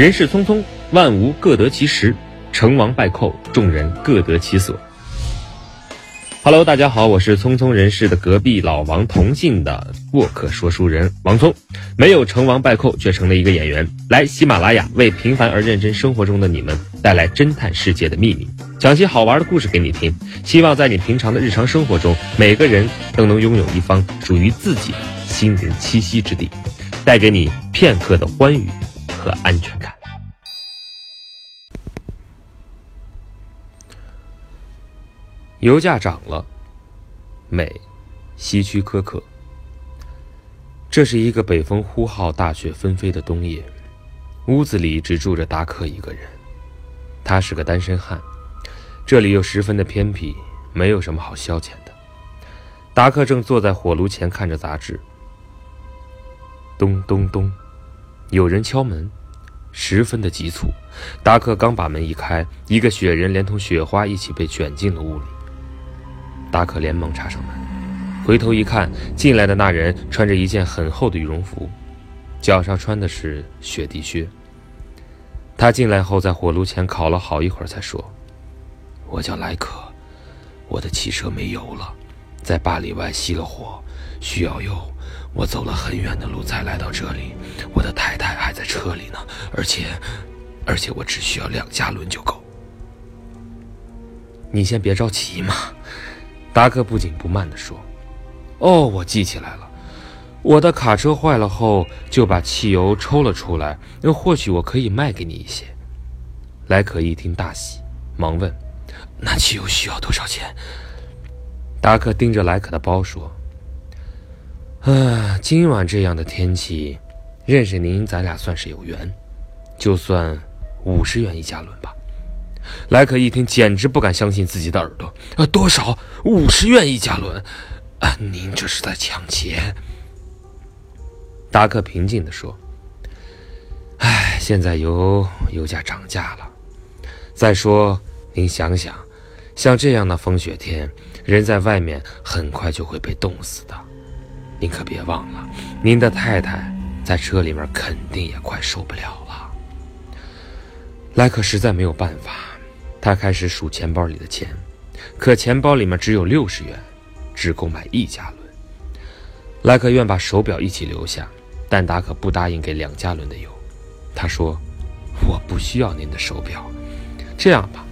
人世匆匆，万物各得其时，成王败寇，众人各得其所。Hello，大家好，我是匆匆人世的隔壁老王同姓的过客说书人王聪，没有成王败寇，却成了一个演员，来喜马拉雅为平凡而认真生活中的你们带来侦探世界的秘密，讲些好玩的故事给你听。希望在你平常的日常生活中，每个人都能拥有一方属于自己的心灵栖息之地，带给你片刻的欢愉和安全感。油价涨了，美，希区柯克。这是一个北风呼号、大雪纷飞的冬夜，屋子里只住着达克一个人。他是个单身汉，这里又十分的偏僻，没有什么好消遣的。达克正坐在火炉前看着杂志。咚咚咚，有人敲门，十分的急促。达克刚把门一开，一个雪人连同雪花一起被卷进了屋里。达克连忙插上门，回头一看，进来的那人穿着一件很厚的羽绒服，脚上穿的是雪地靴。他进来后，在火炉前烤了好一会儿，才说：“我叫莱克，我的汽车没油了，在八里外熄了火，需要油。我走了很远的路才来到这里，我的太太还在车里呢，而且，而且我只需要两加仑就够。你先别着急嘛。”达克不紧不慢地说：“哦，我记起来了，我的卡车坏了后就把汽油抽了出来，那或许我可以卖给你一些。”莱可一听大喜，忙问：“那汽油需要多少钱？”达克盯着莱可的包说：“啊，今晚这样的天气，认识您咱俩算是有缘，就算五十元一加仑吧。”莱克一听，简直不敢相信自己的耳朵。啊，多少？五十元一加仑？啊，您这是在抢钱！达克平静地说：“哎，现在油油价涨价了。再说，您想想，像这样的风雪天，人在外面很快就会被冻死的。您可别忘了，您的太太在车里面肯定也快受不了了。”莱克实在没有办法。他开始数钱包里的钱，可钱包里面只有六十元，只够买一加仑。莱克愿把手表一起留下，但达可不答应给两加仑的油。他说：“我不需要您的手表，这样吧，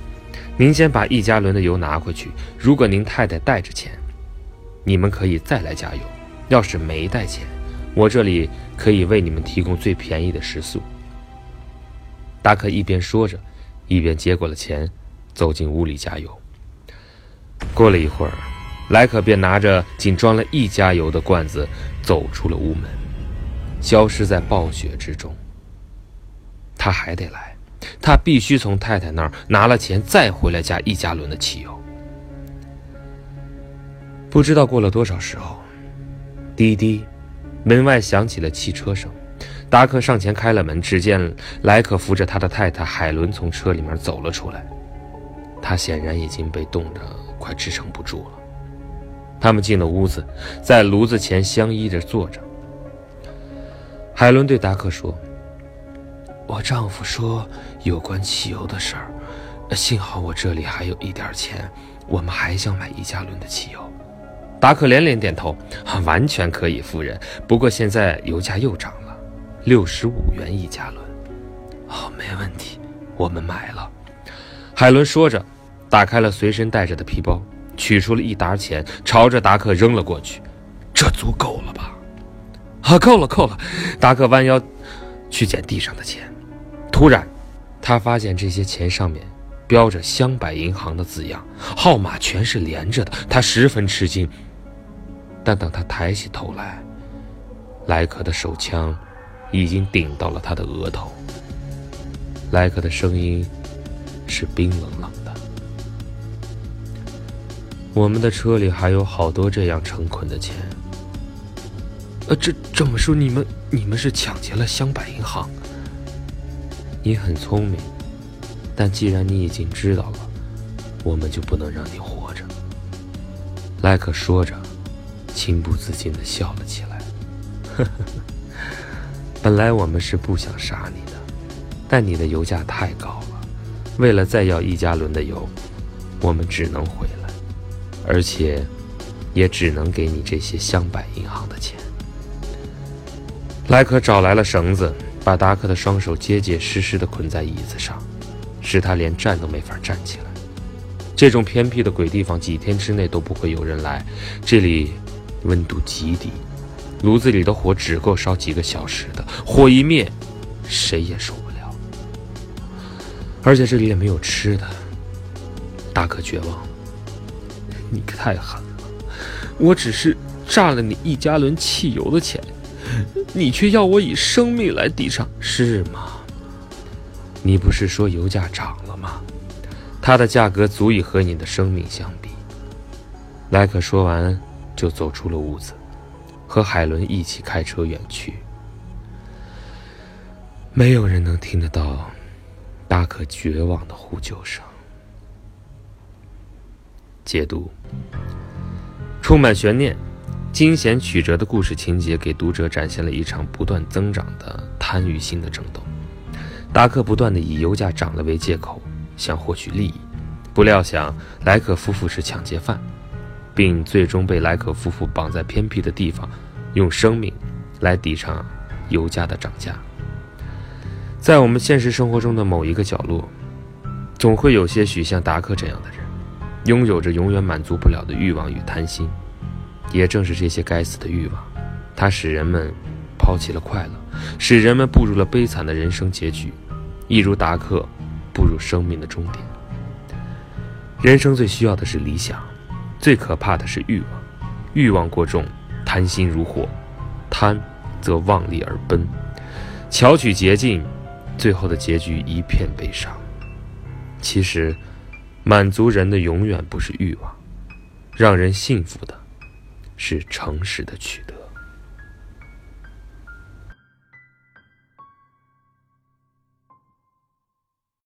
您先把一加仑的油拿回去。如果您太太带着钱，你们可以再来加油；要是没带钱，我这里可以为你们提供最便宜的食宿。”达克一边说着。一边接过了钱，走进屋里加油。过了一会儿，莱克便拿着仅装了一加油的罐子走出了屋门，消失在暴雪之中。他还得来，他必须从太太那儿拿了钱，再回来加一加仑的汽油。不知道过了多少时候，滴滴，门外响起了汽车声。达克上前开了门，只见莱克扶着他的太太海伦从车里面走了出来。他显然已经被冻得快支撑不住了。他们进了屋子，在炉子前相依着坐着。海伦对达克说：“我丈夫说有关汽油的事儿，幸好我这里还有一点钱，我们还想买一加仑的汽油。”达克连连点头：“ 完全可以，夫人。不过现在油价又涨了。”六十五元一加仑，哦，没问题，我们买了。海伦说着，打开了随身带着的皮包，取出了一沓钱，朝着达克扔了过去。这足够了吧？啊，够了，够了。达克弯腰去捡地上的钱，突然，他发现这些钱上面标着香柏银行的字样，号码全是连着的。他十分吃惊，但等他抬起头来，莱克的手枪。已经顶到了他的额头。莱克的声音是冰冷冷的。我们的车里还有好多这样成捆的钱。呃，这这么说，你们你们是抢劫了香百银行？你很聪明，但既然你已经知道了，我们就不能让你活着。莱克说着，情不自禁的笑了起来。呵呵。本来我们是不想杀你的，但你的油价太高了，为了再要一加仑的油，我们只能回来，而且也只能给你这些香柏银行的钱。莱克找来了绳子，把达克的双手结结实实地捆在椅子上，使他连站都没法站起来。这种偏僻的鬼地方，几天之内都不会有人来。这里温度极低，炉子里的火只够烧几个小时的，火一灭，谁也受不了。而且这里也没有吃的。达克绝望，你可太狠了！我只是榨了你一加仑汽油的钱。你却要我以生命来抵偿，是吗？你不是说油价涨了吗？它的价格足以和你的生命相比。莱克说完，就走出了屋子，和海伦一起开车远去。没有人能听得到达克绝望的呼救声。解读：充满悬念。惊险曲折的故事情节给读者展现了一场不断增长的贪欲心的争斗。达克不断的以油价涨了为借口，想获取利益，不料想莱克夫妇是抢劫犯，并最终被莱克夫妇绑在偏僻的地方，用生命来抵偿油价的涨价。在我们现实生活中的某一个角落，总会有些许像达克这样的人，拥有着永远满足不了的欲望与贪心。也正是这些该死的欲望，它使人们抛弃了快乐，使人们步入了悲惨的人生结局，一如达克步入生命的终点。人生最需要的是理想，最可怕的是欲望。欲望过重，贪心如火，贪则妄力而奔，巧取捷径，最后的结局一片悲伤。其实，满足人的永远不是欲望，让人幸福的。是诚实的取得。